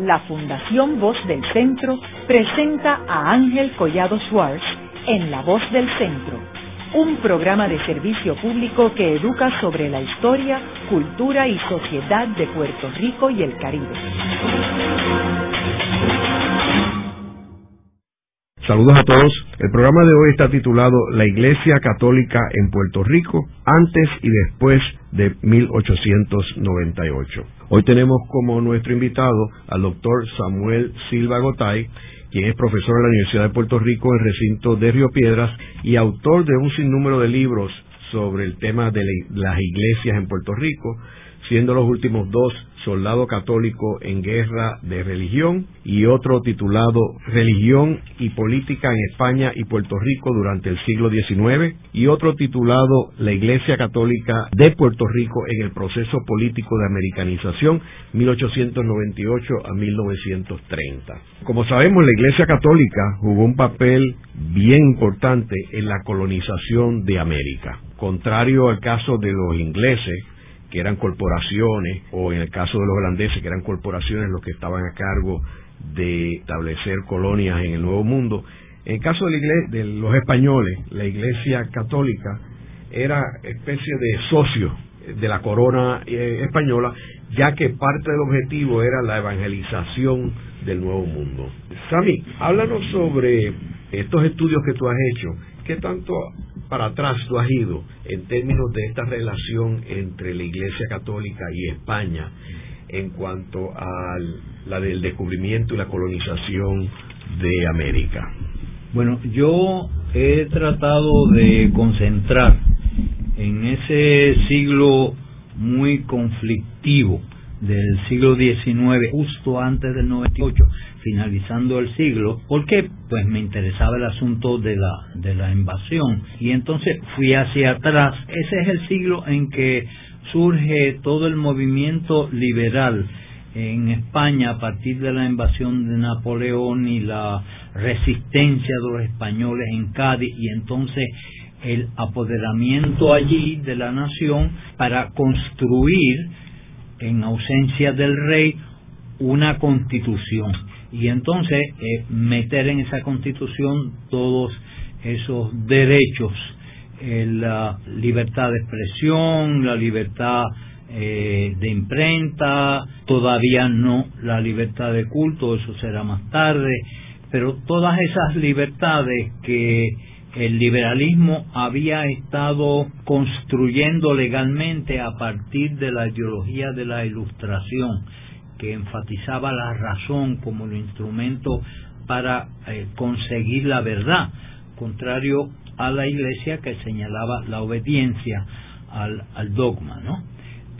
la Fundación Voz del Centro presenta a Ángel Collado Schwartz en La Voz del Centro, un programa de servicio público que educa sobre la historia, cultura y sociedad de Puerto Rico y el Caribe. Saludos a todos. El programa de hoy está titulado La Iglesia Católica en Puerto Rico antes y después de 1898. Hoy tenemos como nuestro invitado al doctor Samuel Silva Gotay, quien es profesor en la Universidad de Puerto Rico en el recinto de Río Piedras y autor de un sinnúmero de libros sobre el tema de las iglesias en Puerto Rico, siendo los últimos dos Soldado Católico en Guerra de Religión y otro titulado Religión y Política en España y Puerto Rico durante el siglo XIX y otro titulado La Iglesia Católica de Puerto Rico en el proceso político de americanización 1898 a 1930. Como sabemos, la Iglesia Católica jugó un papel bien importante en la colonización de América. Contrario al caso de los ingleses, que eran corporaciones, o en el caso de los holandeses, que eran corporaciones los que estaban a cargo de establecer colonias en el Nuevo Mundo. En el caso de, la de los españoles, la Iglesia Católica era especie de socio de la corona eh, española, ya que parte del objetivo era la evangelización del Nuevo Mundo. Sami, háblanos sobre estos estudios que tú has hecho. ¿Qué tanto para atrás tú has ido en términos de esta relación entre la Iglesia Católica y España en cuanto a la del descubrimiento y la colonización de América? Bueno, yo he tratado de concentrar en ese siglo muy conflictivo del siglo XIX, justo antes del 98, finalizando el siglo. ¿Por qué? Pues me interesaba el asunto de la, de la invasión. Y entonces fui hacia atrás. Ese es el siglo en que surge todo el movimiento liberal en España a partir de la invasión de Napoleón y la resistencia de los españoles en Cádiz y entonces el apoderamiento allí de la nación para construir en ausencia del rey una constitución. Y entonces eh, meter en esa constitución todos esos derechos, eh, la libertad de expresión, la libertad eh, de imprenta, todavía no la libertad de culto, eso será más tarde, pero todas esas libertades que el liberalismo había estado construyendo legalmente a partir de la ideología de la ilustración, que enfatizaba la razón como el instrumento para eh, conseguir la verdad, contrario a la iglesia que señalaba la obediencia al, dogma, ¿no?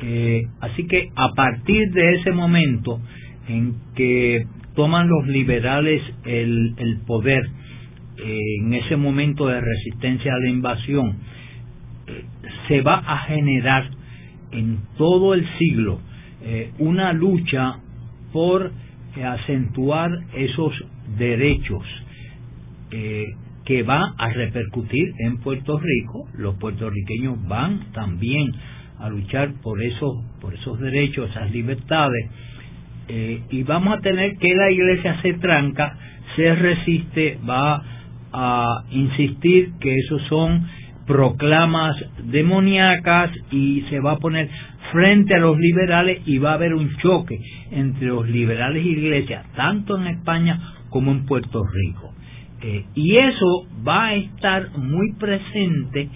Eh, así que a partir de ese momento en que toman los liberales el, poder, en ese momento de resistencia a la invasión, se va a generar en todo el siglo eh, una lucha por eh, acentuar esos derechos eh, que va a repercutir en Puerto Rico. Los puertorriqueños van también a luchar por esos, por esos derechos, esas libertades. y vamos a tener que la iglesia se tranca, se resiste, va a insistir que esos son proclamas demoníacas y se va a poner frente a los liberales y va a haber un choque entre los liberales y iglesia, tanto en España como en Puerto Rico. Eh, y eso va a estar muy presente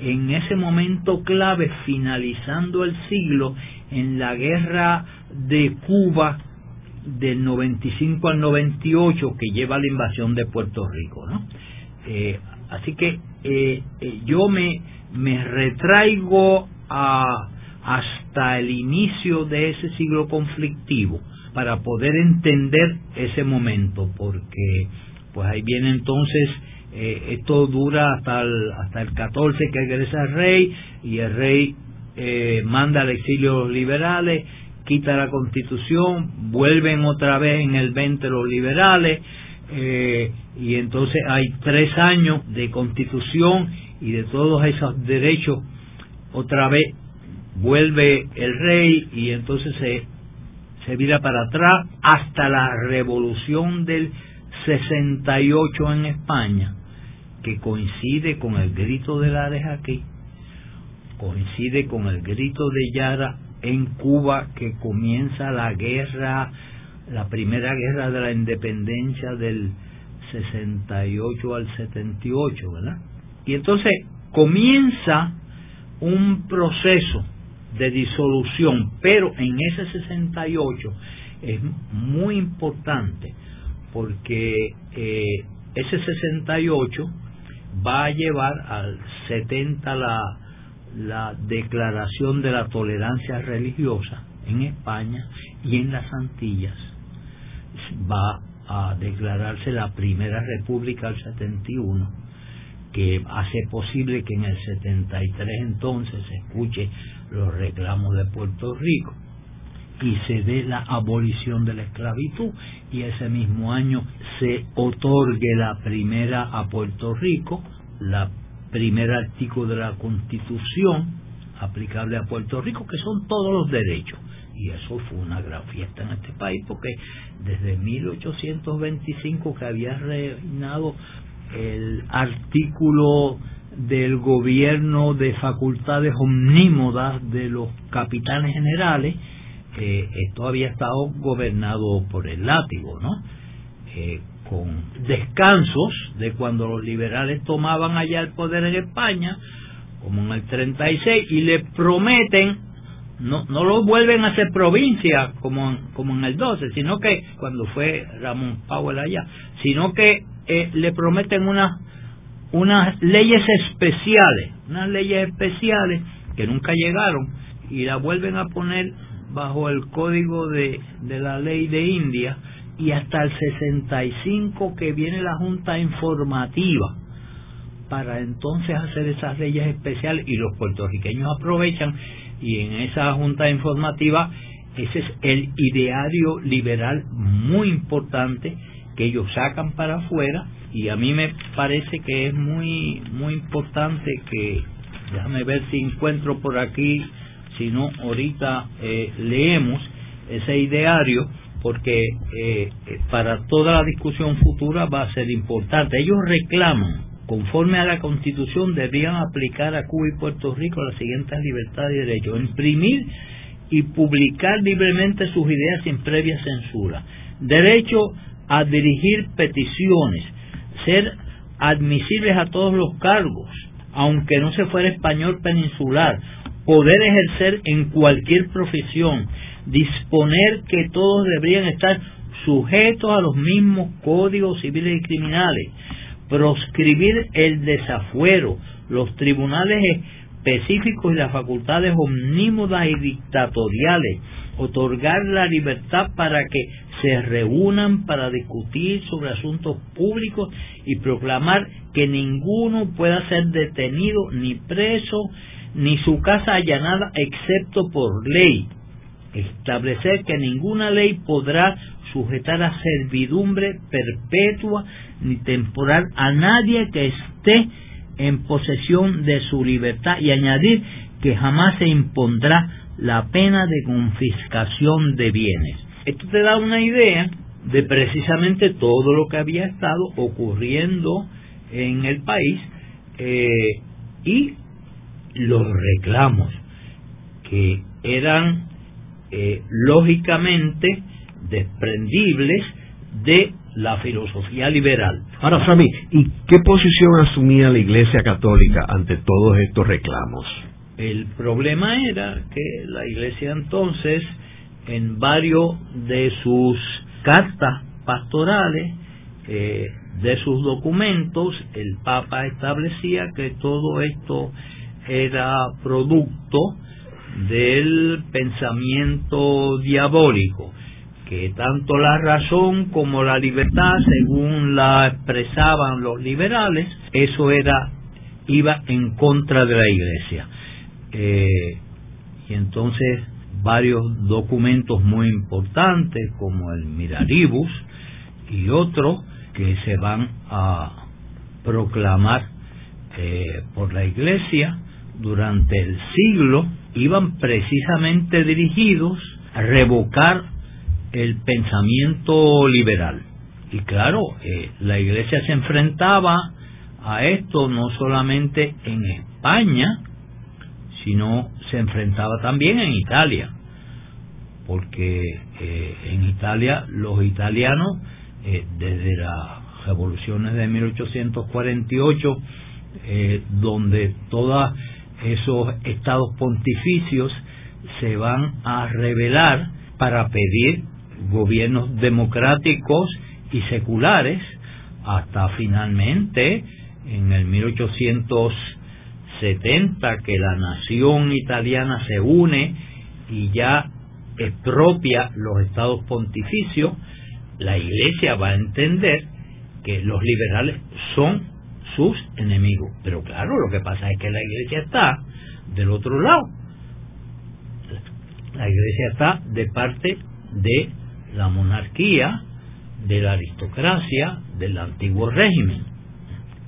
en ese momento clave, finalizando el siglo, en la guerra de Cuba del 95 al 98 que lleva a la invasión de Puerto Rico. ¿no? Eh, así que eh, yo me, me retraigo a hasta el inicio de ese siglo conflictivo para poder entender ese momento, porque pues ahí viene entonces, eh, esto dura hasta el, hasta el 14 que regresa el rey y el rey eh, manda al exilio a los liberales, quita la constitución, vuelven otra vez en el 20 los liberales eh, y entonces hay tres años de constitución y de todos esos derechos otra vez vuelve el rey y entonces se, se vira para atrás hasta la revolución del 68 en España, que coincide con el grito de Lares aquí, coincide con el grito de Yara en Cuba, que comienza la guerra, la primera guerra de la independencia del 68 al 78, ¿verdad? Y entonces comienza un proceso de disolución, pero en ese 68 es muy importante porque eh, ese 68 va a llevar al 70 la, la declaración de la tolerancia religiosa en España y en las Antillas. Va a declararse la primera república del 71 que hace posible que en el 73 entonces se escuche los reclamos de Puerto Rico y se dé la abolición de la esclavitud y ese mismo año se otorgue la primera a Puerto Rico, la primer artículo de la Constitución aplicable a Puerto Rico, que son todos los derechos. Y eso fue una gran fiesta en este país, porque desde 1825 que había reinado el artículo del gobierno de facultades omnímodas de los capitanes generales, eh, esto había estado gobernado por el látigo, ¿no? Eh, con descansos de cuando los liberales tomaban allá el poder en España, como en el 36, y le prometen, no, no lo vuelven a hacer provincia como como en el 12, sino que cuando fue Ramón Powell allá, sino que eh, le prometen unas unas leyes especiales, unas leyes especiales que nunca llegaron y la vuelven a poner bajo el código de, de la ley de India y hasta el 65 que viene la Junta Informativa para entonces hacer esas leyes especiales y los puertorriqueños aprovechan y en esa Junta Informativa ese es el ideario liberal muy importante que ellos sacan para afuera y a mí me parece que es muy muy importante que déjame ver si encuentro por aquí si no ahorita eh, leemos ese ideario porque eh, para toda la discusión futura va a ser importante. Ellos reclaman conforme a la constitución debían aplicar a Cuba y Puerto Rico las siguientes libertades y derechos. Imprimir y publicar libremente sus ideas sin previa censura. Derecho a dirigir peticiones. Ser admisibles a todos los cargos, aunque no se fuera español peninsular, poder ejercer en cualquier profesión, disponer que todos deberían estar sujetos a los mismos códigos civiles y criminales, proscribir el desafuero, los tribunales específicos y las facultades omnímodas y dictatoriales, otorgar la libertad para que se reúnan para discutir sobre asuntos públicos y proclamar que ninguno pueda ser detenido ni preso ni su casa allanada excepto por ley. Establecer que ninguna ley podrá sujetar a servidumbre perpetua ni temporal a nadie que esté en posesión de su libertad y añadir que jamás se impondrá la pena de confiscación de bienes. Esto te da una idea de precisamente todo lo que había estado ocurriendo en el país eh, y los reclamos que eran eh, lógicamente desprendibles de la filosofía liberal. Ahora, Sammy, ¿y qué posición asumía la Iglesia Católica ante todos estos reclamos? El problema era que la Iglesia entonces, en varios de sus cartas pastorales, eh, de sus documentos, el Papa establecía que todo esto era producto del pensamiento diabólico, que tanto la razón como la libertad, según la expresaban los liberales, eso era iba en contra de la Iglesia. Eh, y entonces varios documentos muy importantes como el Miraribus y otros que se van a proclamar eh, por la Iglesia durante el siglo iban precisamente dirigidos a revocar el pensamiento liberal. Y claro, eh, la iglesia se enfrentaba a esto no solamente en España, sino se enfrentaba también en Italia, porque eh, en Italia los italianos, eh, desde las revoluciones de 1848, donde todos esos estados pontificios se van a rebelar para pedir gobiernos democráticos y seculares hasta finalmente en el 1870 que la nación italiana se une y ya expropia los estados pontificios, la iglesia va a entender que los liberales son sus enemigos. Pero claro, lo que pasa es que la iglesia está del otro lado. La iglesia está de parte de la monarquía, de la aristocracia, del antiguo régimen.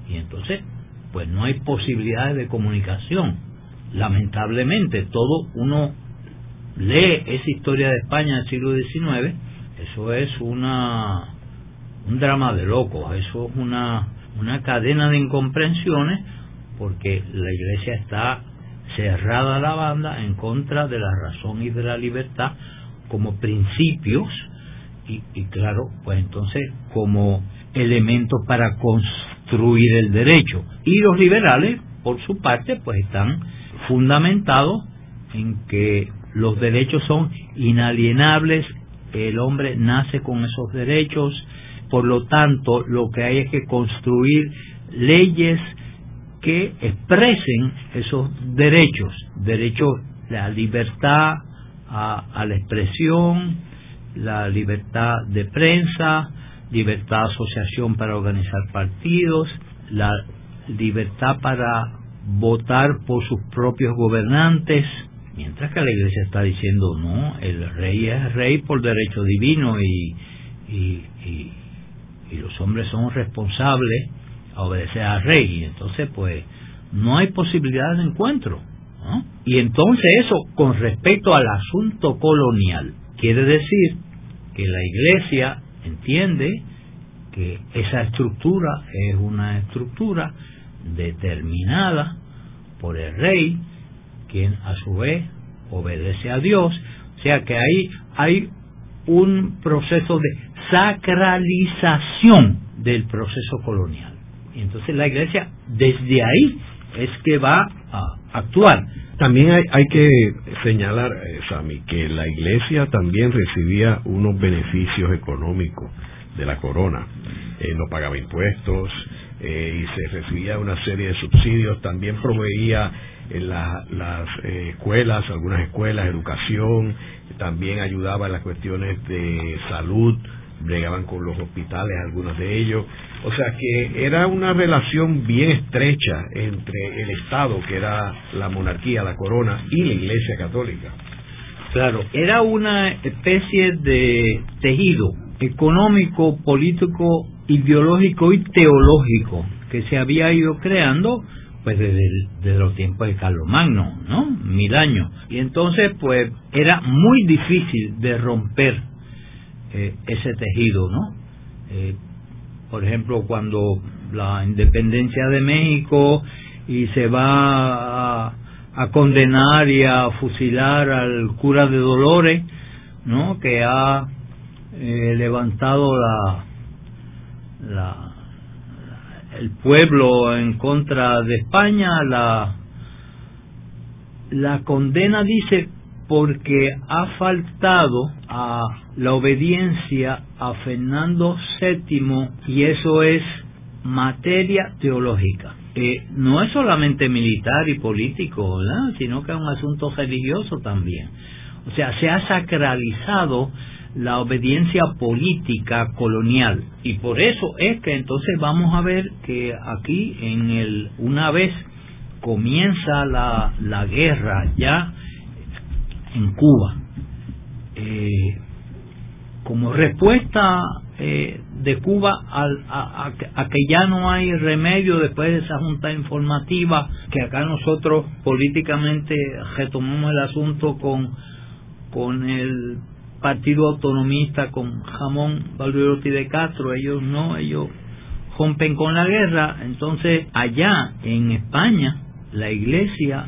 Y entonces, pues no hay posibilidades de comunicación. Lamentablemente, todo uno lee esa historia de España del siglo XIX, eso es una un drama de locos, eso es una, una cadena de incomprensiones porque la iglesia está cerrada a la banda en contra de la razón y de la libertad como principios y, y claro, pues entonces como elementos para construir el derecho. Y los liberales, por su parte, pues están fundamentados en que los derechos son inalienables, el hombre nace con esos derechos, por lo tanto lo que hay es que construir leyes que expresen esos derechos, derechos, la libertad a, la expresión, la libertad de prensa, libertad de asociación para organizar partidos, la libertad para votar por sus propios gobernantes, mientras que la iglesia está diciendo no, el rey es rey por derecho divino y, y, y, los hombres son responsables a obedecer al rey, y entonces pues no hay posibilidad de encuentro. Y entonces eso con respecto al asunto colonial, quiere decir que la iglesia entiende que esa estructura es una estructura determinada por el rey, quien a su vez obedece a Dios, o sea que ahí hay un proceso de sacralización del proceso colonial. Y entonces la iglesia desde ahí es que va a actuar. También hay, hay que señalar, eh, Sami, que la iglesia también recibía unos beneficios económicos de la corona. Eh, no pagaba impuestos eh, y se recibía una serie de subsidios. También proveía en las escuelas, algunas escuelas, educación. También ayudaba en las cuestiones de salud bregaban con los hospitales, algunos de ellos. O sea que era una relación bien estrecha entre el Estado, que era la monarquía, la corona, y la Iglesia Católica. Claro, era una especie de tejido económico, político, ideológico y teológico que se había ido creando pues desde, desde, los tiempos de Carlos Magno, ¿no? Mil años. Y entonces pues era muy difícil de romper eh, ese tejido, ¿no? Eh, por ejemplo, cuando la independencia de México y se va a, condenar y a fusilar al cura de Dolores, ¿no? Que ha eh, levantado la, la el pueblo en contra de España, la la condena dice porque ha faltado a la obediencia a Fernando VII y eso es materia teológica. No es solamente militar y político, sino que es un asunto religioso también. O sea, se ha sacralizado la obediencia política colonial y por eso es que entonces vamos a ver que aquí en el una vez comienza la, la guerra ya en Cuba. Eh, como respuesta eh, de Cuba a, que ya no hay remedio después de esa junta informativa que acá nosotros políticamente retomamos el asunto con con el partido autonomista con Jamón Valderotti de Castro, ellos no, ellos rompen con la guerra, entonces allá en España la iglesia,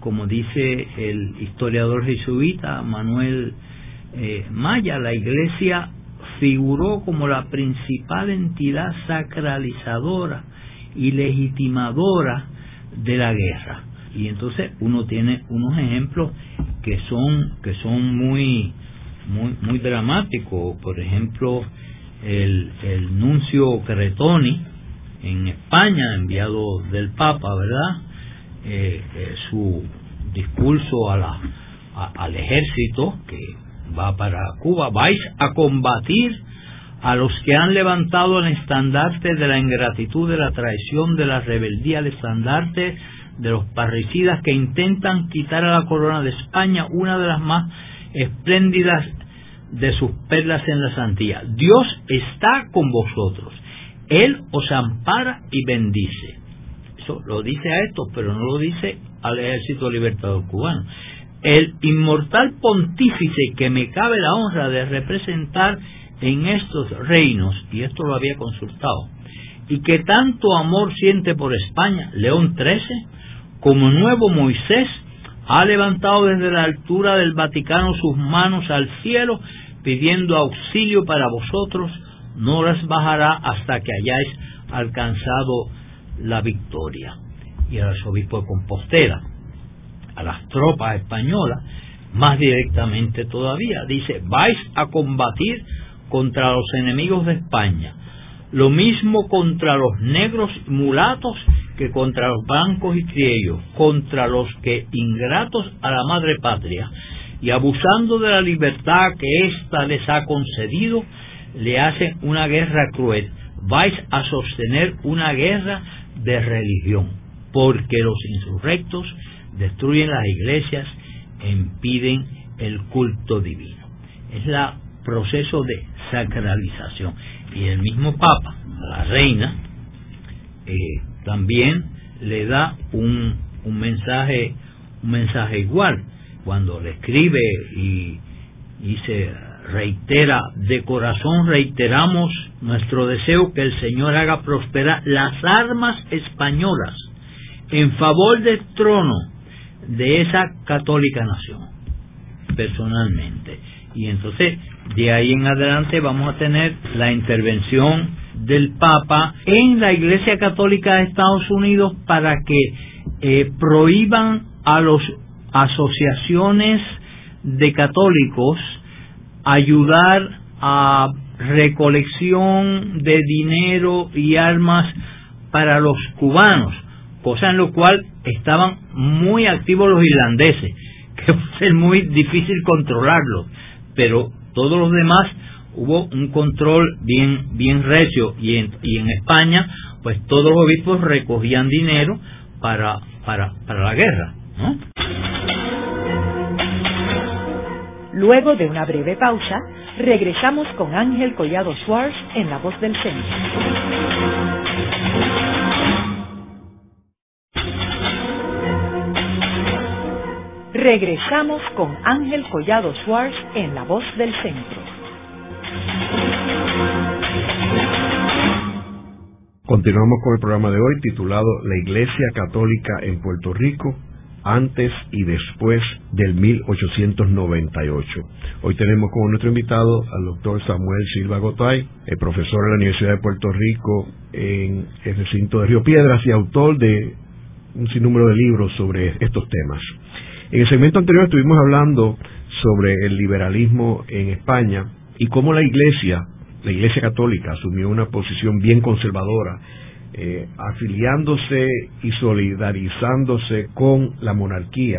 como dice el historiador jesuita Manuel eh, Maya, la iglesia figuró como la principal entidad sacralizadora y legitimadora de la guerra. Y entonces uno tiene unos ejemplos que son que son muy muy muy dramáticos, por ejemplo, el, el nuncio Cretoni en España, enviado del Papa, ¿verdad? Eh, eh, su discurso a la, al ejército que va para Cuba, vais a combatir a los que han levantado el estandarte de la ingratitud, de la traición, de la rebeldía, el estandarte de los parricidas que intentan quitar a la corona de España una de las más espléndidas de sus perlas en la santía. Dios está con vosotros. Él os ampara y bendice. Lo dice a esto, pero no lo dice al ejército libertador cubano. El inmortal pontífice que me cabe la honra de representar en estos reinos, y esto lo había consultado, y que tanto amor siente por España, León XIII, como nuevo Moisés, ha levantado desde la altura del Vaticano sus manos al cielo pidiendo auxilio para vosotros, no las bajará hasta que hayáis alcanzado la victoria. Y el arzobispo de Compostela, a las tropas españolas, más directamente todavía, dice, vais a combatir contra los enemigos de España, lo mismo contra los negros mulatos que contra los blancos y criollos, contra los que ingratos a la madre patria, y abusando de la libertad que ésta les ha concedido, le hacen una guerra cruel. Vais a sostener una guerra de religión, porque los insurrectos destruyen las iglesias impiden el culto divino. Es el proceso de sacralización. Y el mismo Papa, la reina, eh, también le da un, un mensaje un mensaje igual cuando le escribe y, y se reitera, de corazón reiteramos nuestro deseo que el Señor haga prosperar las armas españolas en favor del trono de esa católica nación, personalmente. Y entonces, de ahí en adelante vamos a tener la intervención del Papa en la Iglesia Católica de Estados Unidos para que eh, prohíban a los asociaciones de católicos ayudar a recolección de dinero y armas para los cubanos, cosa en lo cual estaban muy activos los irlandeses, que ser muy difícil controlarlo, pero todos los demás hubo un control bien bien recio y en, y en España pues todos los obispos recogían dinero para para para la guerra. Luego de una breve pausa, regresamos con Ángel Collado Schwartz en La Voz del Centro. Regresamos con Ángel Collado Schwartz en La Voz del Centro. Continuamos con el programa de hoy titulado La Iglesia Católica en Puerto Rico, antes y después del 1898. Hoy tenemos como nuestro invitado al doctor Samuel Silva Gotay, el profesor de la Universidad de Puerto Rico en el recinto de Río Piedras y autor de un sinnúmero de libros sobre estos temas. En el segmento anterior estuvimos hablando sobre el liberalismo en España y cómo la Iglesia, la Iglesia Católica, asumió una posición bien conservadora eh, afiliándose y solidarizándose con la monarquía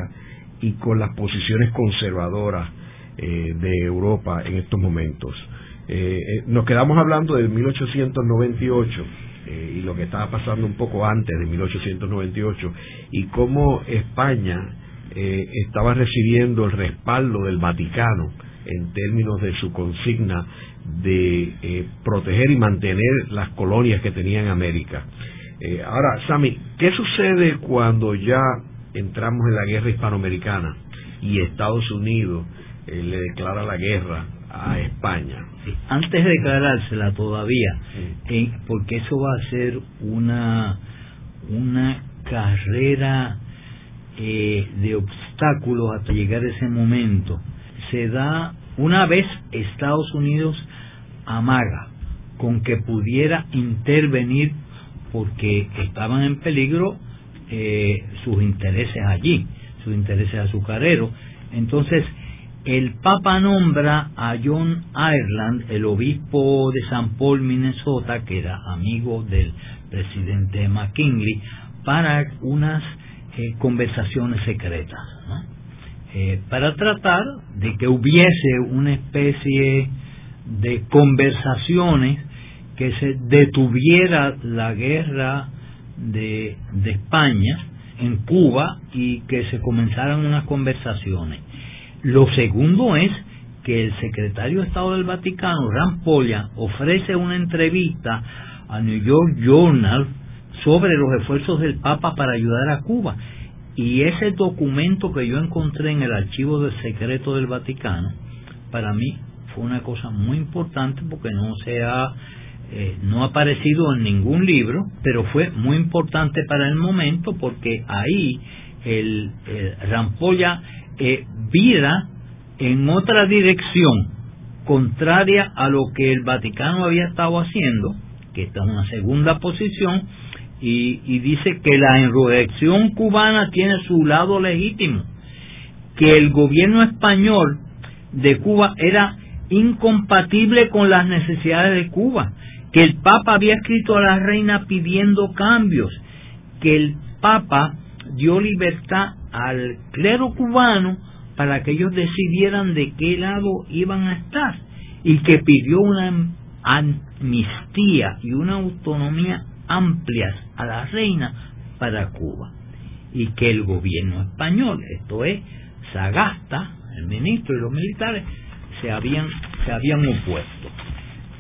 y con las posiciones conservadoras eh, de Europa en estos momentos. Eh, nos quedamos hablando del 1898 y lo que estaba pasando un poco antes de 1898 y cómo España estaba recibiendo el respaldo del Vaticano en términos de su consigna de eh, proteger y mantener las colonias que tenía en América. Eh, ahora, Sami, ¿qué sucede cuando ya entramos en la guerra hispanoamericana y Estados Unidos eh, le declara la guerra a España. Antes de declarársela todavía, porque eso va a ser una, una carrera eh, de obstáculos hasta llegar a ese momento. Se da una vez Estados Unidos amaga con que pudiera intervenir porque estaban en peligro eh, sus intereses allí, sus intereses azucareros. Entonces, el Papa nombra a John Ireland, el obispo de San Paul, Minnesota, que era amigo del presidente McKinley, para unas eh, conversaciones secretas, eh, para tratar de que hubiese una especie de conversaciones que se detuviera la guerra de, de España en Cuba y que se comenzaran unas conversaciones. Lo segundo es que el secretario de Estado del Vaticano, Rampolla, ofrece una entrevista a New York Journal sobre los esfuerzos del Papa para ayudar a Cuba. Y ese documento que yo encontré en el archivo del secreto del Vaticano, para mí fue una cosa muy importante porque no se ha eh, no ha aparecido en ningún libro, pero fue muy importante para el momento porque ahí el, Rampolla eh, vira en otra dirección contraria a lo que el Vaticano había estado haciendo, que está en una segunda posición, y, y dice que la insurrección cubana tiene su lado legítimo, que el gobierno español de Cuba era incompatible con las necesidades de Cuba, que el Papa había escrito a la reina pidiendo cambios, que el Papa dio libertad al clero cubano para que ellos decidieran de qué lado iban a estar y que pidió una amnistía y una autonomía amplias a la reina para Cuba y que el gobierno español, esto es Sagasta, el ministro y los militares, se habían, se habían opuesto.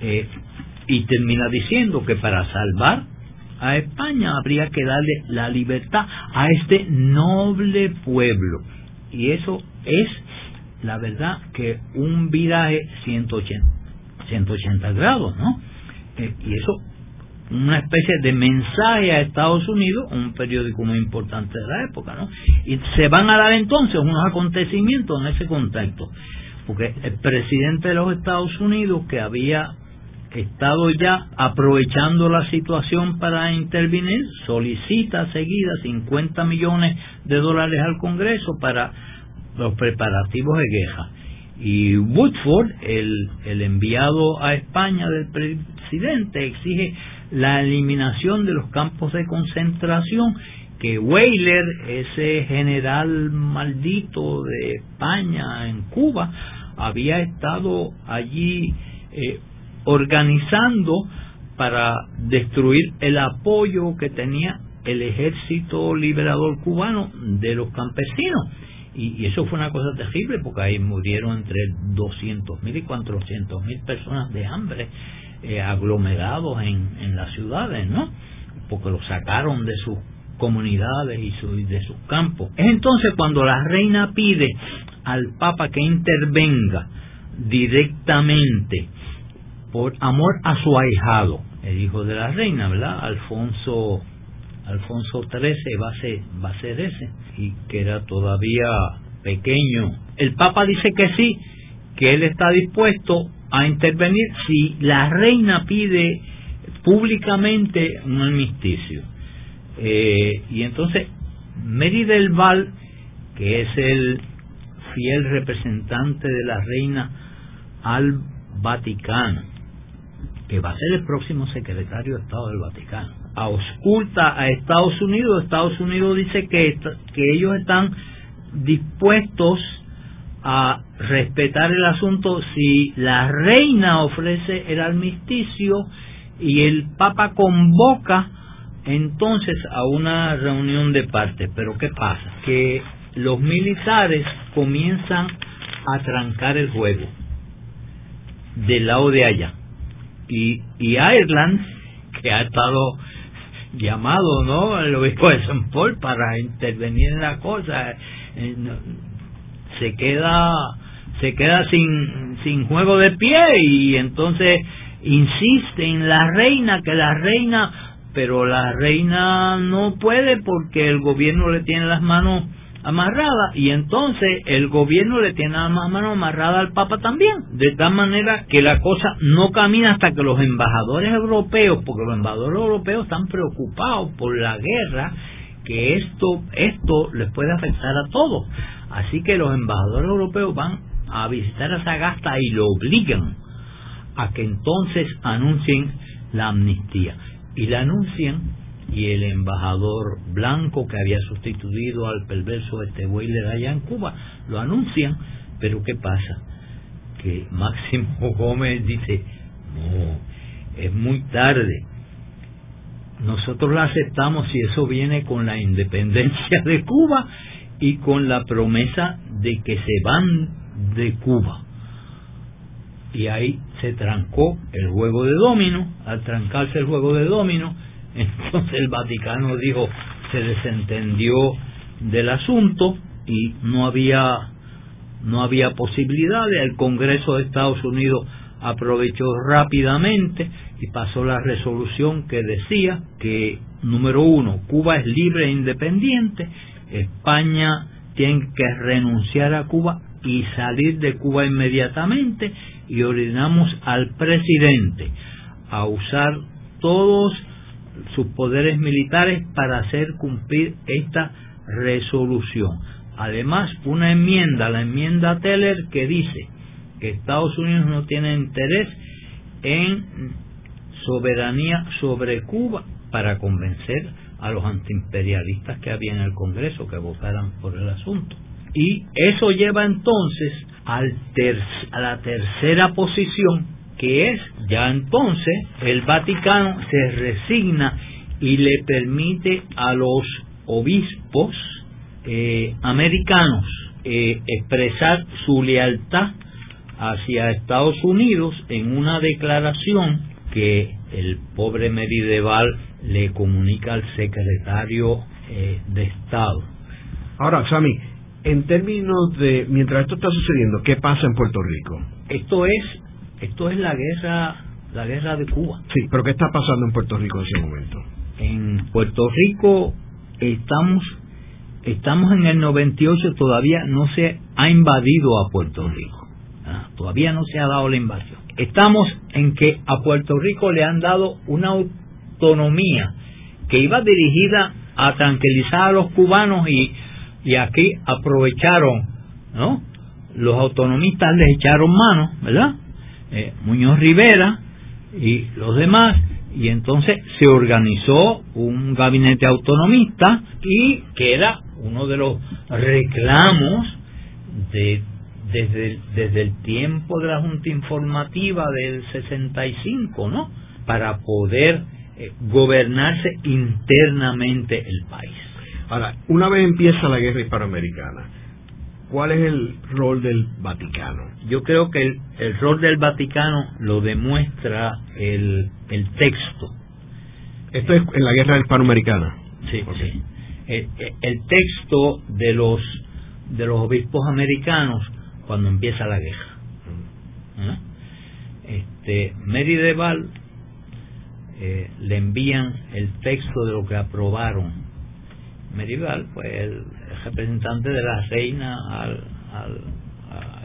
Eh, y termina diciendo que para salvar a España habría que darle la libertad a este noble pueblo. Y eso es, la verdad, que un viraje 180, 180 grados, ¿no? Eh, y eso, una especie de mensaje a Estados Unidos, un periódico muy importante de la época, ¿no? Y se van a dar entonces unos acontecimientos en ese contexto. Porque el presidente de los Estados Unidos, que había Estado ya aprovechando la situación para intervenir, solicita seguida 50 millones de dólares al Congreso para los preparativos de guerra. Y Woodford, el, el enviado a España del presidente, exige la eliminación de los campos de concentración que Weyler, ese general maldito de España en Cuba, había estado allí eh, organizando para destruir el apoyo que tenía el ejército liberador cubano de los campesinos. Y, eso fue una cosa terrible porque ahí murieron entre 200.000 y 400.000 personas de hambre eh, aglomerados en, en las ciudades, ¿no? Porque los sacaron de sus comunidades y, y de sus campos. Es entonces cuando la reina pide al Papa que intervenga directamente por amor a su ahijado, el hijo de la reina, ¿verdad? Alfonso Alfonso XIII va a ser, va a ser ese, y que era todavía pequeño. El Papa dice que sí, que él está dispuesto a intervenir si la reina pide públicamente un armisticio. Eh, y entonces Mary del Val, que es el fiel representante de la reina al Vaticano, que va a ser el próximo secretario de Estado del Vaticano, ausculta a Estados Unidos. Estados Unidos dice que, que ellos están dispuestos a respetar el asunto si la reina ofrece el armisticio y el Papa convoca entonces a una reunión de partes. Pero ¿qué pasa? Que los militares comienzan a trancar el juego del lado de allá y, y Ireland, que ha estado llamado, ¿no? El obispo de San Paul para intervenir en la cosa, eh, se queda se queda sin, sin juego de pie y entonces insiste en la reina, que la reina, pero la reina no puede porque el gobierno le tiene las manos amarradas y entonces el gobierno le tiene las manos amarradas al Papa también, de tal manera que la cosa no camina hasta que los embajadores europeos, porque los embajadores europeos están preocupados por la guerra, que esto, esto les puede afectar a todos. Así que los embajadores europeos van a visitar a Sagasta y lo obligan a que entonces anuncien la amnistía. Y la anuncian y el embajador blanco que había sustituido al perverso este de allá en Cuba lo anuncian, pero ¿qué pasa? Que Máximo Gómez dice, no, es muy tarde. Nosotros la aceptamos si eso viene con la independencia de Cuba y con la promesa de que se van de Cuba. Y ahí se trancó el juego de domino. Al trancarse el juego de domino, entonces el Vaticano dijo, se desentendió del asunto y no había no había posibilidades. El Congreso de Estados Unidos aprovechó rápidamente y pasó la resolución que decía que, número uno, Cuba es libre e independiente España tiene que renunciar a Cuba y salir de Cuba inmediatamente y ordenamos al presidente a usar todos sus poderes militares para hacer cumplir esta resolución. Además, una enmienda, la enmienda Teller, que dice que Estados Unidos no tiene interés en soberanía sobre Cuba para convencer a los antiimperialistas que había en el Congreso que votaran por el asunto. Y eso lleva entonces al a la tercera posición, que es ya entonces el Vaticano se resigna y le permite a los obispos eh, americanos eh, expresar su lealtad hacia Estados Unidos en una declaración que el pobre Merideval le comunica al secretario eh, de Estado. Ahora, Sami, en términos de mientras esto está sucediendo, ¿qué pasa en Puerto Rico? Esto es esto es la guerra la guerra de Cuba. Sí, pero ¿qué está pasando en Puerto Rico en ese momento? En Puerto Rico estamos estamos en el 98 todavía no se ha invadido a Puerto Rico. Ah, todavía no se ha dado la invasión. Estamos en que a Puerto Rico le han dado una autonomía que iba dirigida a tranquilizar a los cubanos y, aquí aprovecharon. Los autonomistas les echaron mano, ¿verdad? Eh, Muñoz Rivera y los demás, y entonces se organizó un gabinete autonomista y que era uno de los reclamos de desde, desde el tiempo de la Junta Informativa del 65, ¿no? Para poder eh, gobernarse internamente el país. Ahora, una vez empieza la guerra hispanoamericana, ¿cuál es el rol del Vaticano? Yo creo que el, el rol del Vaticano lo demuestra el, el texto. Esto es en la guerra hispanoamericana. Sí, sí. El, el, texto de los de los obispos americanos cuando empieza la guerra. ¿Ah? Este, Mary Deval eh, le envían el texto de lo que aprobaron. Merival, pues el, representante de la reina al, al,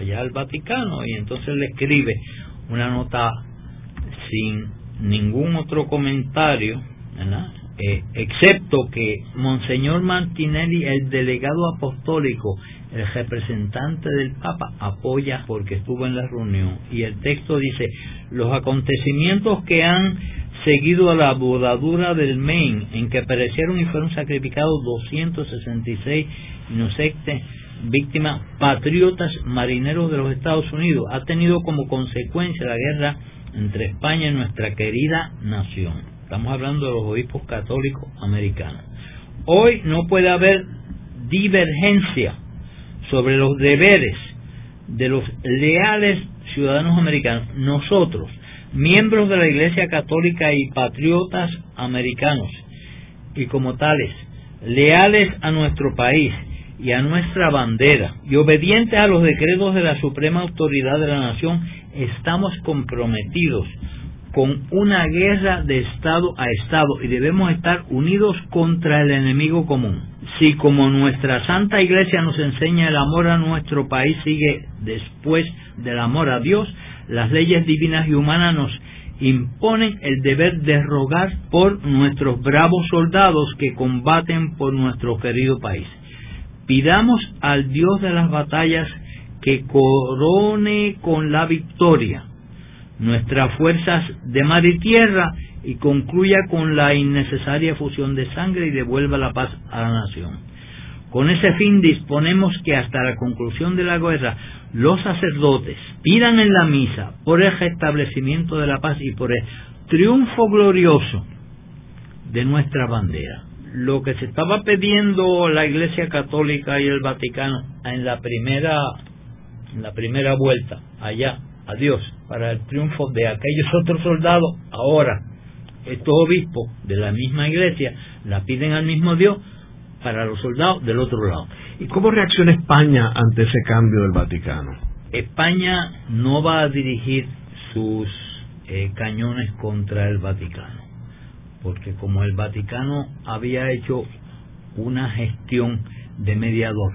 allá al Vaticano, y entonces le escribe una nota sin ningún otro comentario, eh, excepto que Monseñor Martinelli, el delegado apostólico, el representante del Papa, apoya porque estuvo en la reunión. Y el texto dice, los acontecimientos que han seguido a la bodadura del Maine, en que perecieron y fueron sacrificados 266 inocentes víctimas patriotas marineros de los Estados Unidos, ha tenido como consecuencia la guerra entre España y nuestra querida nación. Estamos hablando de los obispos católicos americanos. Hoy no puede haber divergencia sobre los deberes de los leales ciudadanos americanos. Nosotros, miembros de la Iglesia Católica y patriotas americanos, y como tales, leales a nuestro país y a nuestra bandera, y obedientes a los decretos de la suprema autoridad de la nación, estamos comprometidos con una guerra de Estado a Estado y debemos estar unidos contra el enemigo común. Si como nuestra Santa Iglesia nos enseña el amor a nuestro país sigue después del amor a Dios, las leyes divinas y humanas nos imponen el deber de rogar por nuestros bravos soldados que combaten por nuestro querido país. Pidamos al Dios de las batallas que corone con la victoria nuestras fuerzas de mar y tierra y concluya con la innecesaria fusión de sangre y devuelva la paz a la nación. Con ese fin disponemos que hasta la conclusión de la guerra los sacerdotes pidan en la misa por el restablecimiento de la paz y por el triunfo glorioso de nuestra bandera. Lo que se estaba pidiendo la Iglesia Católica y el Vaticano en la primera en la primera vuelta allá a Dios para el triunfo de aquellos otros soldados, ahora estos obispos de la misma iglesia la piden al mismo Dios para los soldados del otro lado. ¿Y cómo reacciona España ante ese cambio del Vaticano? España no va a dirigir sus eh, cañones contra el Vaticano, porque como el Vaticano había hecho una gestión de mediador,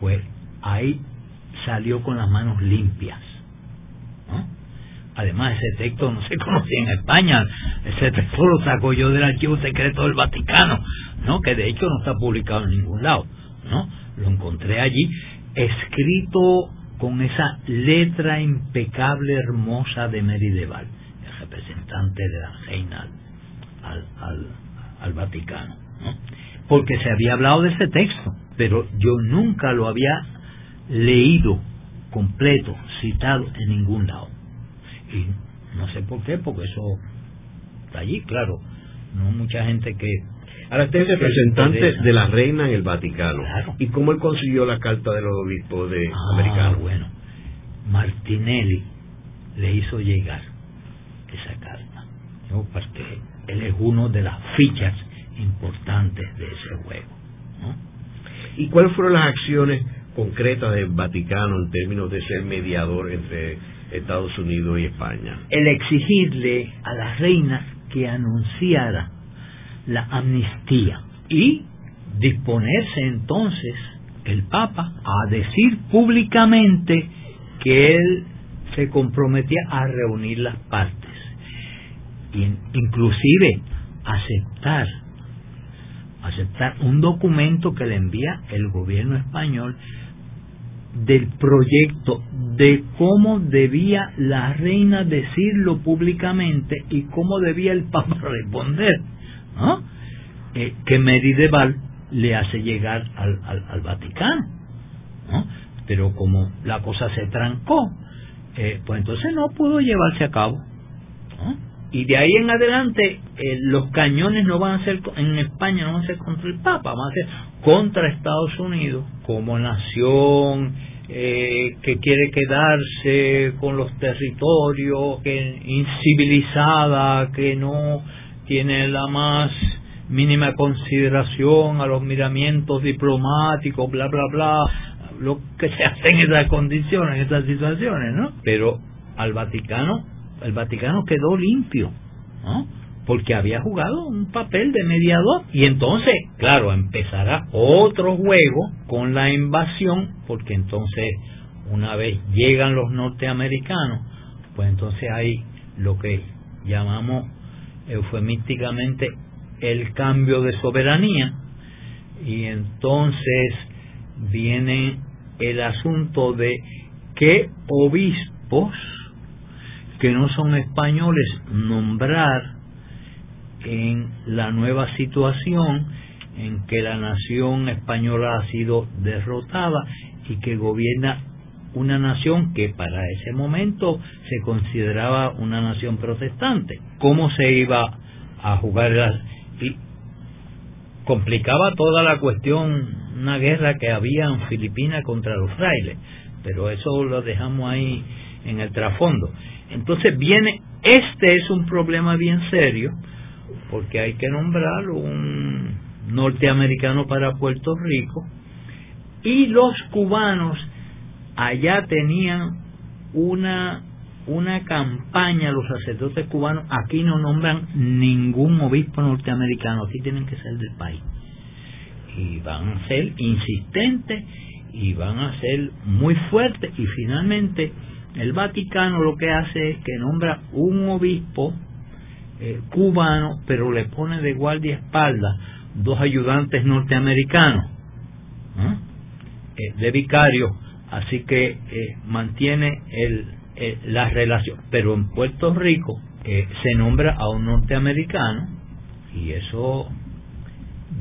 pues ahí salió con las manos limpias Además, ese texto no se conocía en España. Ese texto lo saco yo del archivo secreto del Vaticano, ¿no? Que de hecho no está publicado en ningún lado, ¿no? Lo encontré allí escrito con esa letra impecable, hermosa de Merideval, el representante de la reina al, Vaticano, ¿no? Porque se había hablado de ese texto, pero yo nunca lo había leído completo, citado en ningún lado. Y no sé por qué, porque eso está allí, claro. No mucha gente que... Ahora usted es representante de la reina en el Vaticano. ¿Y cómo él consiguió la carta de los obispos de ah, americanos? bueno. Martinelli le hizo llegar esa carta. ¿no? Porque él es uno de las fichas importantes de ese juego. ¿no? ¿Y cuáles fueron las acciones concretas del Vaticano en términos de ser mediador entre Estados Unidos y España. El exigirle a la reina que anunciara la amnistía y disponerse entonces el Papa a decir públicamente que él se comprometía a reunir las partes, inclusive aceptar aceptar un documento que le envía el gobierno español del proyecto de cómo debía la reina decirlo públicamente y cómo debía el Papa responder, eh, que Merideval le hace llegar al, al, Vaticano. ¿no? Pero como la cosa se trancó, eh, pues entonces no pudo llevarse a cabo. Y de ahí en adelante eh, los cañones no van a ser en España, no van a ser contra el Papa, van a ser contra Estados Unidos como nación eh, que quiere quedarse con los territorios, que incivilizada, que no tiene la más mínima consideración a los miramientos diplomáticos, bla, bla, bla, lo que se hace en esas condiciones, en estas situaciones, ¿no? Pero al Vaticano el Vaticano quedó limpio, ¿no? Porque había jugado un papel de mediador. Y entonces, claro, empezará otro juego con la invasión, porque entonces, una vez llegan los norteamericanos, pues entonces hay lo que llamamos eufemísticamente el cambio de soberanía, y entonces viene el asunto de qué obispos que no son españoles nombrar en la nueva situación en que la nación española ha sido derrotada y que gobierna una nación que para ese momento se consideraba una nación protestante. ¿Cómo se iba a jugar? Y complicaba toda la cuestión, una guerra que había en Filipinas contra los frailes, pero eso lo dejamos ahí en el trasfondo. Entonces viene, este es un problema bien serio, porque hay que nombrar un norteamericano para Puerto Rico, Y los cubanos allá tenían una una campaña los sacerdotes cubanos aquí no nombran ningún obispo norteamericano aquí tienen que ser del país. Y van a ser insistentes y van a ser muy fuertes y finalmente el Vaticano lo que hace es que nombra un obispo eh, cubano pero le pone de guardia espalda dos ayudantes norteamericanos eh, de vicario así que eh, mantiene el, la relación pero en Puerto Rico se nombra a un norteamericano y eso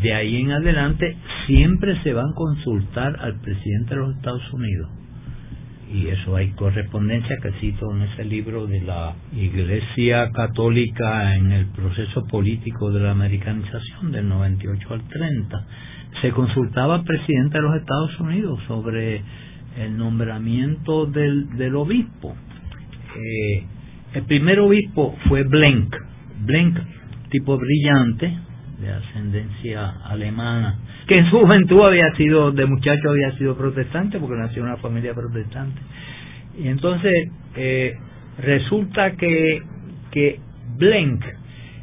de ahí en adelante siempre se va a consultar al presidente de los Estados Unidos. Y eso hay correspondencia que cito en ese libro de la Iglesia Católica en el proceso político de la americanización del 98 al 30. Se consultaba al presidente de los Estados Unidos sobre el nombramiento del, del obispo. Eh, el primer obispo fue Blenk. Blenk, tipo brillante, de ascendencia alemana, que en su juventud había sido, de muchacho había sido protestante, porque nació en una familia protestante. Y entonces eh, resulta que, que Blank,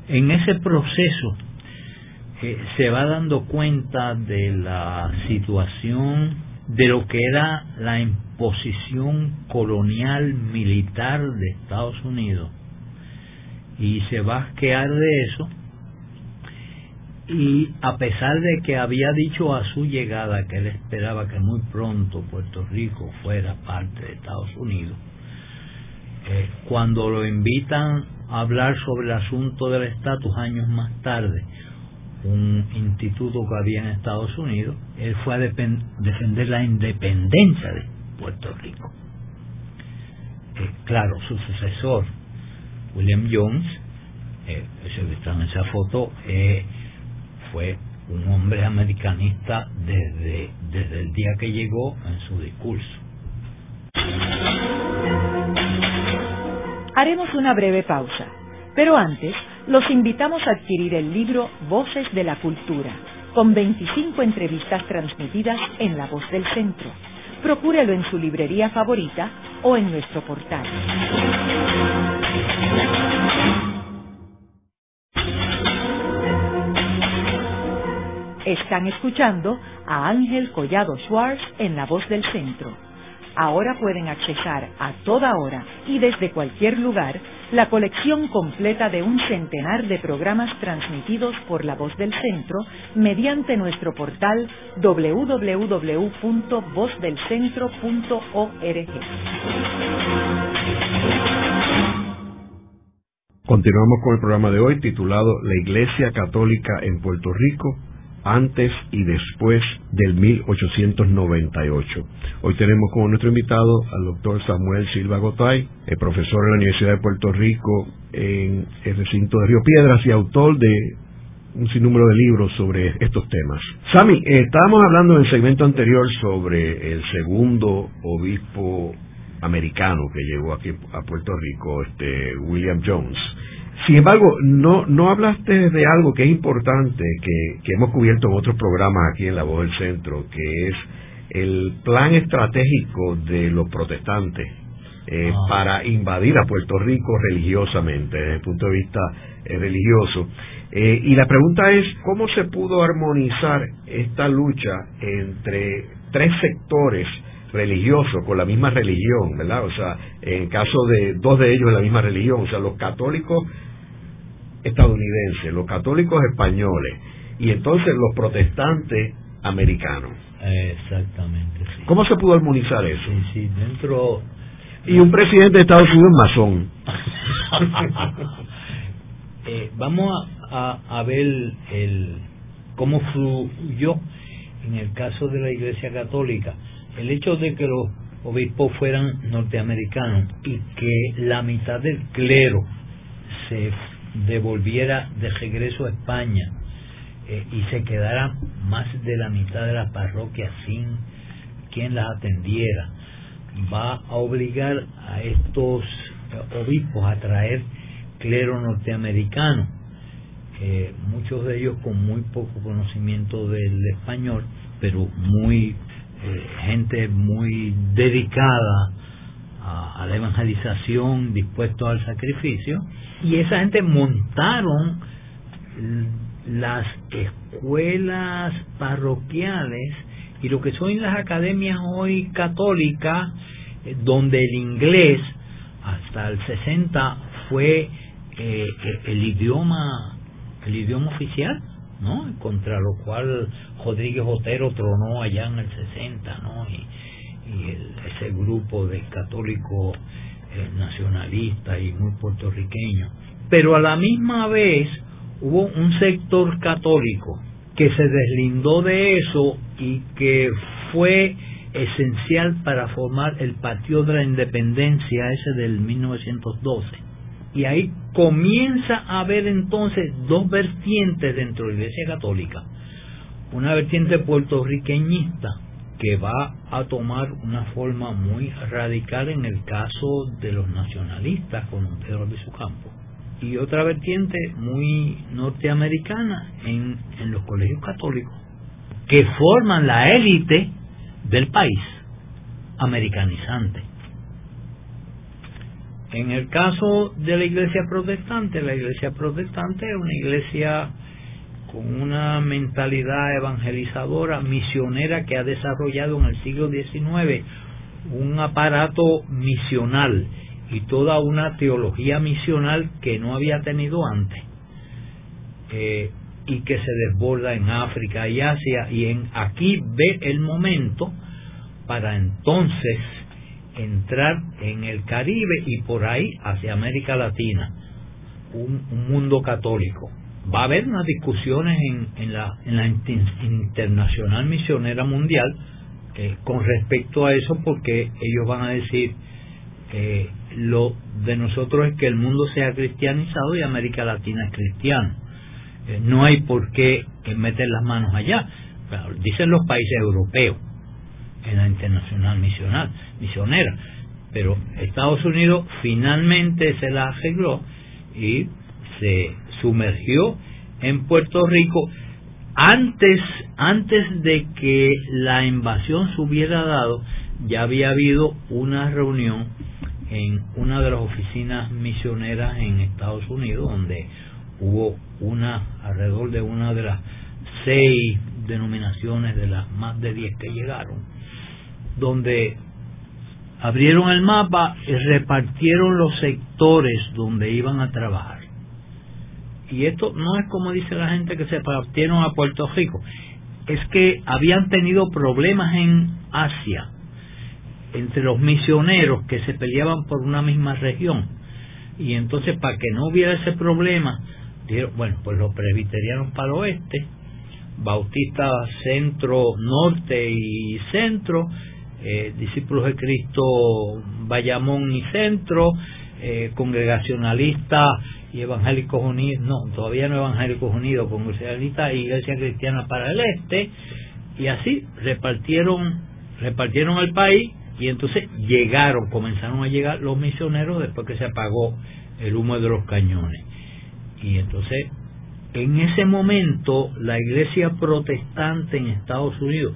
en ese proceso, eh, se va dando cuenta de la situación de lo que era la imposición colonial militar de Estados Unidos y se va a asquear de eso y a pesar de que había dicho a su llegada que él esperaba que muy pronto Puerto Rico fuera parte de Estados Unidos, eh, cuando lo invitan a hablar sobre el asunto del estatus años más tarde, un instituto que había en Estados Unidos, él fue a defender la independencia de Puerto Rico. Eh, claro, su sucesor, William Jones, eh, que está en esa foto, eh, fue un hombre americanista desde, desde el día que llegó en su discurso. Haremos una breve pausa, pero antes los invitamos a adquirir el libro Voces de la Cultura, con 25 entrevistas transmitidas en La Voz del Centro. Procúrelo en su librería favorita o en nuestro portal. Están escuchando a Ángel Collado Schwartz en La Voz del Centro. Ahora pueden accesar a toda hora y desde cualquier lugar la colección completa de un centenar de programas transmitidos por La Voz del Centro mediante nuestro portal www.vozdelcentro.org. Continuamos con el programa de hoy titulado La Iglesia Católica en Puerto Rico antes y después del 1898. Hoy tenemos como nuestro invitado al doctor Samuel Silva Gotay, profesor en la Universidad de Puerto Rico en el recinto de Río Piedras y autor de un sinnúmero de libros sobre estos temas. Sami, eh, estábamos hablando en el segmento anterior sobre el segundo obispo americano que llegó aquí a Puerto Rico, este William Jones. Sin embargo, no, no hablaste de algo que es importante, que, que hemos cubierto en otros programas aquí en La Voz del Centro, que es el plan estratégico de los protestantes eh, ah. para invadir a Puerto Rico religiosamente, desde el punto de vista eh, religioso. Eh, y la pregunta es, ¿cómo se pudo armonizar esta lucha entre tres sectores religiosos con la misma religión, ¿verdad? O sea, en caso de dos de ellos de la misma religión, o sea, los católicos estadounidenses, los católicos españoles y entonces los protestantes americanos. Exactamente. Sí. ¿Cómo se pudo armonizar eso? Sí, sí, dentro. Y un presidente de Estados Unidos masón. eh, vamos a, a, ver el cómo fluyó en el caso de la Iglesia Católica el hecho de que los obispos fueran norteamericanos y que la mitad del clero se devolviera de regreso a España eh, y se quedara más de la mitad de las parroquias sin quien las atendiera, va a obligar a estos obispos a traer clero norteamericano, eh, muchos de ellos con muy poco conocimiento del español, pero muy eh, gente muy dedicada a, a, la evangelización, dispuesto al sacrificio, y esa gente montaron las escuelas parroquiales y lo que son las academias hoy católicas, eh, donde el inglés hasta el 60 fue eh, el idioma el idioma oficial, ¿no? Contra lo cual Rodríguez Otero tronó allá en el 60, ¿no? Y, ese grupo de católicos nacionalistas y muy puertorriqueños. Pero a la misma vez hubo un sector católico que se deslindó de eso y que fue esencial para formar el Partido de la Independencia ese del 1912. Y ahí comienza a haber entonces dos vertientes dentro de la Iglesia Católica. Una vertiente puertorriqueñista que va a tomar una forma muy radical en el caso de los nacionalistas con Pedro de su campo y otra vertiente muy norteamericana en, en los colegios católicos que forman la élite del país americanizante. En el caso de la iglesia protestante, la iglesia protestante es una iglesia con una mentalidad evangelizadora, misionera que ha desarrollado en el siglo XIX un aparato misional y toda una teología misional que no había tenido antes eh, y que se desborda en África y Asia y en aquí ve el momento para entonces entrar en el Caribe y por ahí hacia América Latina un, mundo católico va a haber unas discusiones en, en, la, en la internacional misionera mundial eh, con respecto a eso porque ellos van a decir eh, lo de nosotros es que el mundo sea cristianizado y América Latina es cristiano. Eh, no hay por qué meter las manos allá. dicen los países europeos en la internacional misional, misionera. Pero Estados Unidos finalmente se la arregló y se sumergió en Puerto Rico antes antes de que la invasión se hubiera dado ya había habido una reunión en una de las oficinas misioneras en Estados Unidos, donde hubo una, alrededor de una de las seis denominaciones de las más de diez que llegaron, donde abrieron el mapa y repartieron los sectores donde iban a trabajar. Y esto no es como dice la gente que se partieron a Puerto Rico, es que habían tenido problemas en Asia entre los misioneros que se peleaban por una misma región. Y entonces, para que no hubiera ese problema, dijeron, bueno, pues los presbiterianos para el oeste, bautistas centro, norte y centro, eh, discípulos de Cristo Bayamón y centro, eh, congregacionalistas y evangélicos unidos, no, todavía no evangélicos unidos, congregacionalistas y iglesia cristiana para el este, y así repartieron, repartieron el país y entonces llegaron, comenzaron a llegar los misioneros después que se apagó el humo de los cañones. Y entonces, en ese momento, la iglesia protestante en Estados Unidos,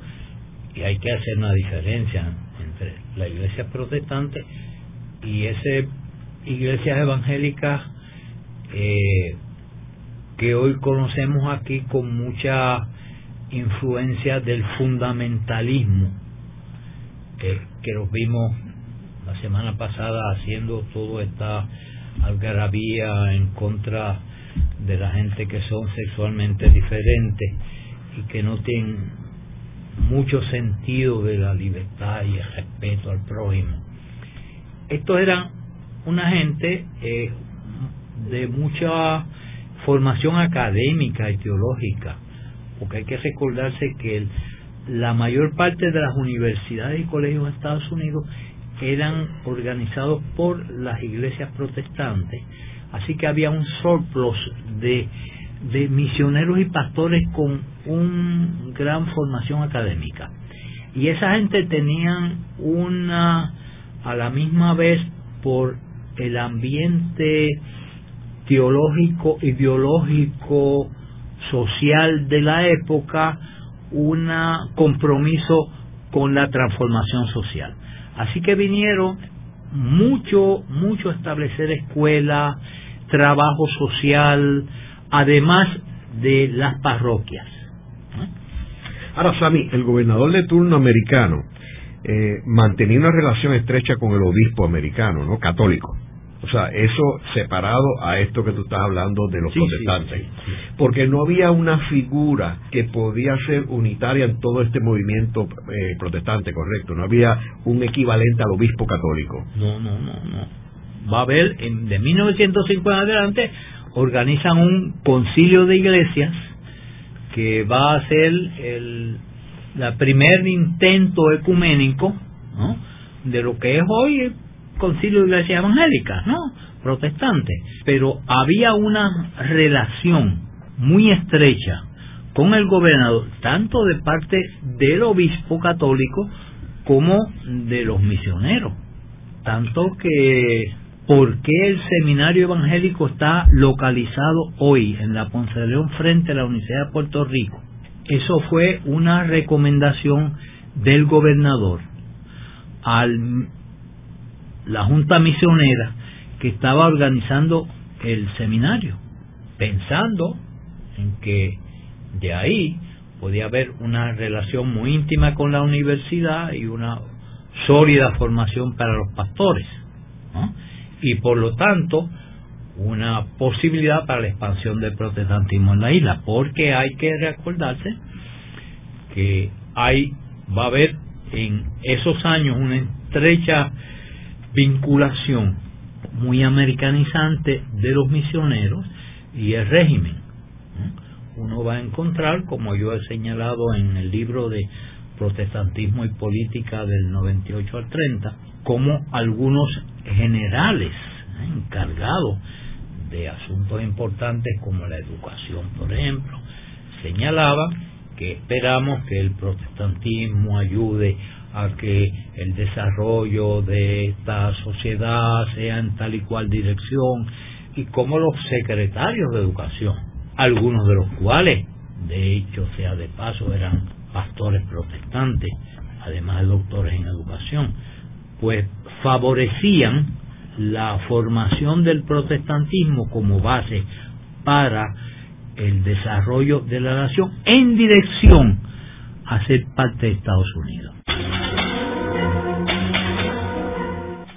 y hay que hacer una diferencia entre la iglesia protestante y esas iglesias evangélicas eh, que hoy conocemos aquí con mucha influencia del fundamentalismo que los vimos la semana pasada haciendo toda esta algarabía en contra de la gente que son sexualmente diferentes y que no tienen mucho sentido de la libertad y el respeto al prójimo. Estos eran una gente eh, de mucha formación académica y teológica, porque hay que recordarse que la mayor parte de las universidades y colegios de Estados Unidos eran organizados por las iglesias protestantes, así que había un surplus de, de misioneros y pastores con una gran formación académica. Y esa gente tenían una, a la misma vez, por el ambiente teológico, ideológico, social de la época, un compromiso con la transformación social. Así que vinieron mucho, mucho a establecer escuelas, trabajo social, además de las parroquias. Ahora, Sami, el gobernador de turno americano eh, mantenía una relación estrecha con el obispo americano, ¿no? Católico. O sea, eso separado a esto que tú estás hablando de los protestantes. porque no había una figura que podía ser unitaria en todo este movimiento eh, protestante, correcto. No había un equivalente al obispo católico. No, no, no, no. Va a haber, en, de 1950 en adelante, organizan un concilio de iglesias que va a ser el la primer intento ecuménico ¿no? de lo que es hoy concilio de iglesias evangélicas, ¿no? protestantes. Pero había una relación muy estrecha con el gobernador, tanto de parte del obispo católico como de los misioneros. Tanto que, ¿por qué el seminario evangélico está localizado hoy en la Ponce de León frente a la Universidad de Puerto Rico? Eso fue una recomendación del gobernador a la Junta Misionera que estaba organizando el seminario, pensando en que de ahí podía haber una relación muy íntima con la universidad y una sólida formación para los pastores. Y por lo tanto, una posibilidad para la expansión del protestantismo en la isla, porque hay que recordarse que hay va a haber en esos años una estrecha vinculación muy americanizante de los misioneros y el régimen. Uno va a encontrar, como yo he señalado en el libro de Protestantismo y Política del 98 al 30, como algunos generales ¿eh? encargados de asuntos importantes como la educación, por ejemplo, señalaba que esperamos que el protestantismo ayude a que el desarrollo de esta sociedad sea en tal y cual dirección y como los secretarios de educación, algunos de los cuales, de hecho, sea de paso, eran pastores protestantes, además de doctores en educación, pues favorecían la formación del protestantismo como base para el desarrollo de la nación en dirección a ser parte de Estados Unidos.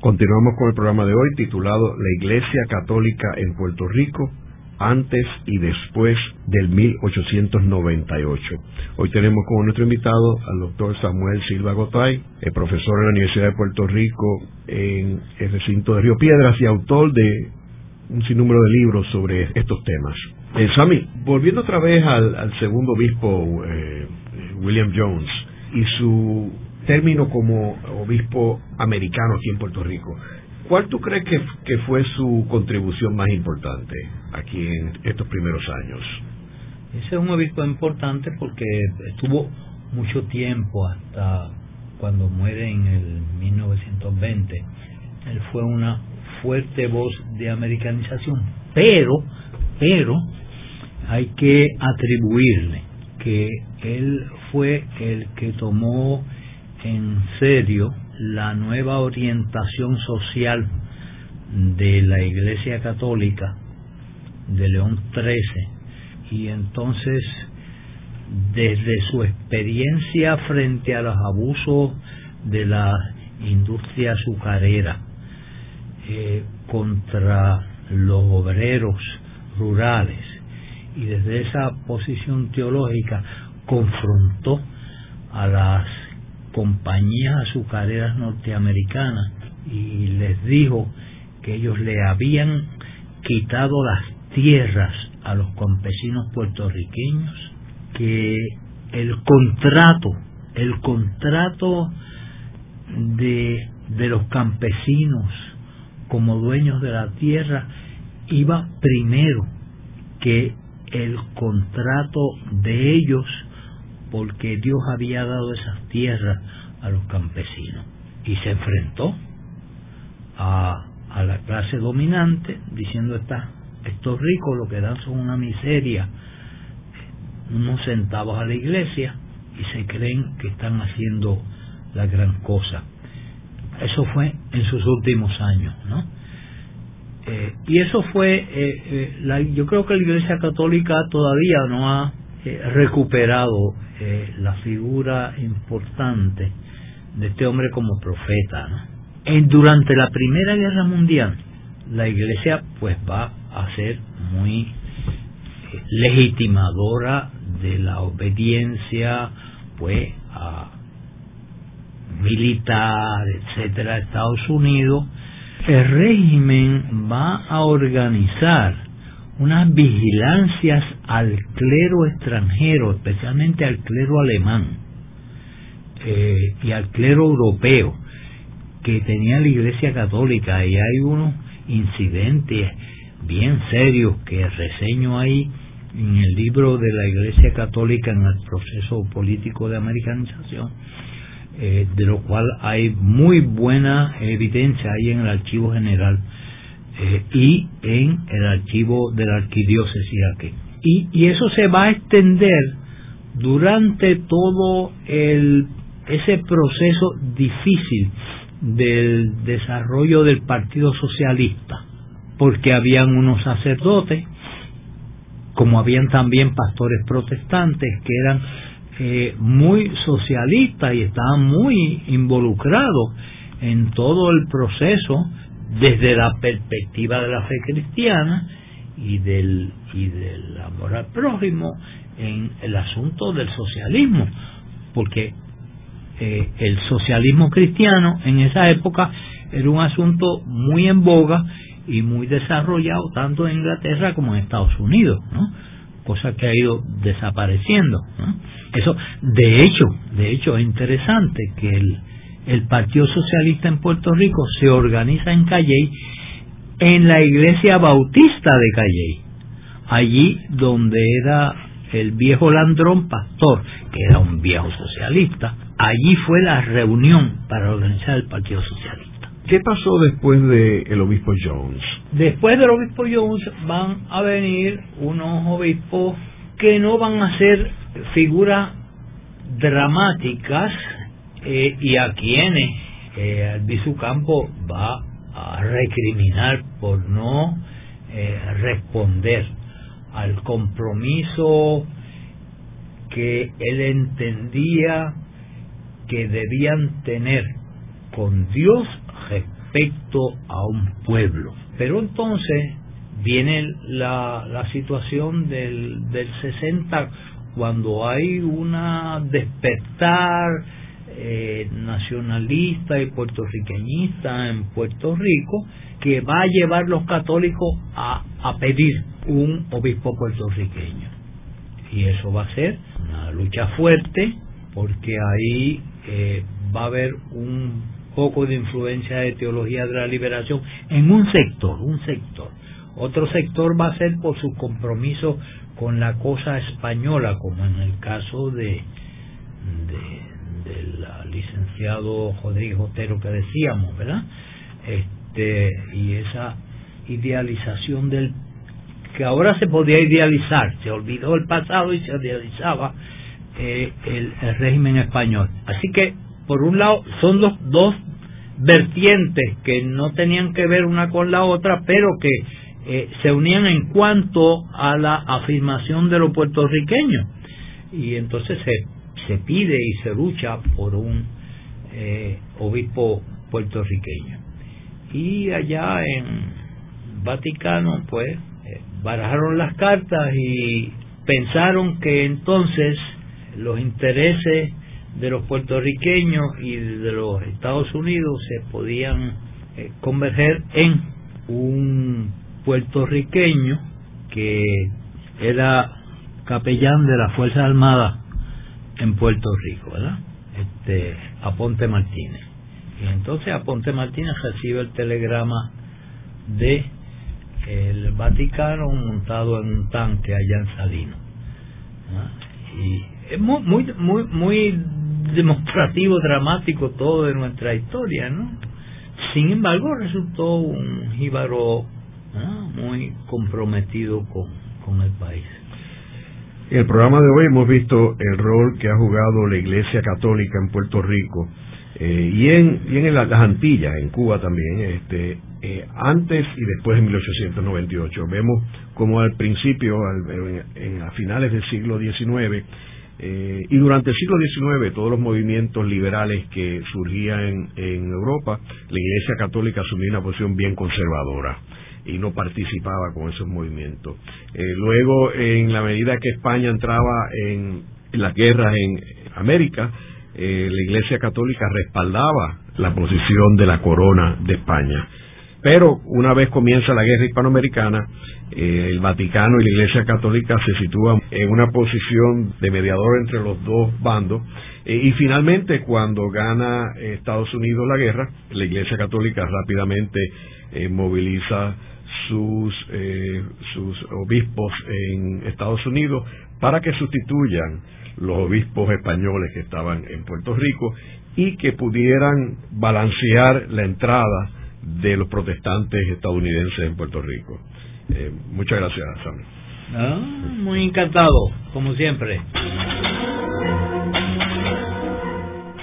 Continuamos con el programa de hoy titulado La Iglesia Católica en Puerto Rico, antes y después del 1898. Hoy tenemos como nuestro invitado al doctor Samuel Silva Gotay, el profesor en la Universidad de Puerto Rico en el recinto de Río Piedras y autor de un sinnúmero de libros sobre estos temas. Eh, Sammy, volviendo otra vez al, segundo obispo, eh, William Jones, y su término como obispo americano aquí en Puerto Rico. ¿Cuál tú crees que, fue su contribución más importante aquí en estos primeros años? Ese es un obispo importante porque estuvo mucho tiempo hasta cuando muere en el 1920. Él fue una fuerte voz de americanización, pero, pero hay que atribuirle que él fue el que tomó en serio la nueva orientación social de la Iglesia Católica de León XIII y entonces desde su experiencia frente a los abusos de la industria azucarera eh, contra los obreros rurales y desde esa posición teológica confrontó a las compañías azucareras norteamericanas y les dijo que ellos le habían quitado las tierras a los campesinos puertorriqueños, que el contrato el contrato de, de los campesinos como dueños de la tierra iba primero que el contrato de ellos porque Dios había dado esas tierras a los campesinos. Y se enfrentó a, a la clase dominante diciendo está estos ricos lo que dan son una miseria unos centavos a la iglesia y se creen que están haciendo la gran cosa eso fue en sus últimos años no eh, y eso fue eh, eh, la, yo creo que la iglesia católica todavía no ha recuperado la figura importante de este hombre como profeta ¿no? durante la primera guerra mundial la iglesia pues va a ser muy legitimadora de la obediencia pues a militar etcétera Estados Unidos el régimen va a organizar unas vigilancias al clero extranjero especialmente al clero alemán eh, y al clero europeo que tenía la iglesia católica. Y hay unos incidentes bien serios que reseño ahí en el libro de la Iglesia Católica en el proceso político de americanización, eh, de lo cual hay muy buena evidencia ahí en el archivo general eh, y en el archivo de la arquidiócesis aquí. Y, y eso se va a extender durante todo el, ese proceso difícil del desarrollo del Partido Socialista, porque habían unos sacerdotes como habían también pastores protestantes que eran eh, muy socialistas y estaban muy involucrados en todo el proceso desde la perspectiva de la fe cristiana y del, y del amor al prójimo en el asunto del socialismo, porque eh, el socialismo cristiano en esa época era un asunto muy en boga y muy desarrollado tanto en Inglaterra como en Estados Unidos, ¿no? cosa que ha ido desapareciendo. Eso, de hecho, de hecho es interesante que el, el Partido Socialista en Puerto Rico se organiza en Calley en la iglesia bautista de Calley, allí donde era el viejo Landrón Pastor, que era un viejo socialista, allí fue la reunión para organizar el Partido Socialista. ¿Qué pasó después del el obispo Jones? Después del obispo Jones van a venir unos obispos que no van a ser figuras dramáticas eh, y a quienes eh, Campo va a recriminar por no eh, responder al compromiso que él entendía que debían tener con Dios respecto a un pueblo. Pero entonces viene la, la situación del, del 60 cuando hay una despertar eh, nacionalista y puertorriqueñista en Puerto Rico que va a llevar los católicos a, a pedir un obispo puertorriqueño. Y eso va a ser una lucha fuerte porque ahí eh, va a haber un poco de influencia de teología de la liberación en un sector, un sector. Otro sector va a ser por su compromiso con la cosa española, como en el caso de, de del licenciado Rodríguez Otero que decíamos, ¿verdad? Este, y esa idealización del que ahora se podía idealizar, se olvidó el pasado y se idealizaba eh, el, el régimen español. Así que por un lado, son los dos vertientes que no tenían que ver una con la otra, pero que eh, se unían en cuanto a la afirmación de los puertorriqueños. Y entonces se, se pide y se lucha por un eh, obispo puertorriqueño. Y allá en Vaticano, pues, eh, barajaron las cartas y pensaron que entonces los intereses de los puertorriqueños y de los Estados Unidos se podían eh, converger en un puertorriqueño que era capellán de la Fuerza Armada en Puerto Rico, ¿verdad? este, Aponte Martínez. Y entonces Aponte Martínez recibe el telegrama de el Vaticano montado en un tanque allá en Salino. Y es muy, muy, muy, muy demostrativo, dramático todo de nuestra historia, ¿no? Sin embargo, resultó un jíbaro muy comprometido con, con el país. En el programa de hoy hemos visto el rol que ha jugado la Iglesia Católica en Puerto Rico eh, y en, y las Antillas, en Cuba también, este, eh, antes y después de 1898. Vemos como al principio, en, a finales del siglo XIX, eh, y durante el siglo XIX, todos los movimientos liberales que surgían en, Europa, la Iglesia Católica asumía una posición bien conservadora y no participaba con esos movimientos. Eh, luego, en la medida que España entraba en, las guerras en América, eh, la Iglesia Católica respaldaba la posición de la corona de España. Pero una vez comienza la guerra hispanoamericana, eh, el Vaticano y la Iglesia Católica se sitúan en una posición de mediador entre los dos bandos y finalmente cuando gana Estados Unidos la guerra, la Iglesia Católica rápidamente eh, moviliza sus, sus obispos en Estados Unidos para que sustituyan los obispos españoles que estaban en Puerto Rico y que pudieran balancear la entrada de los protestantes estadounidenses en Puerto Rico. Eh, muchas gracias, Sam. Ah, muy encantado, como siempre.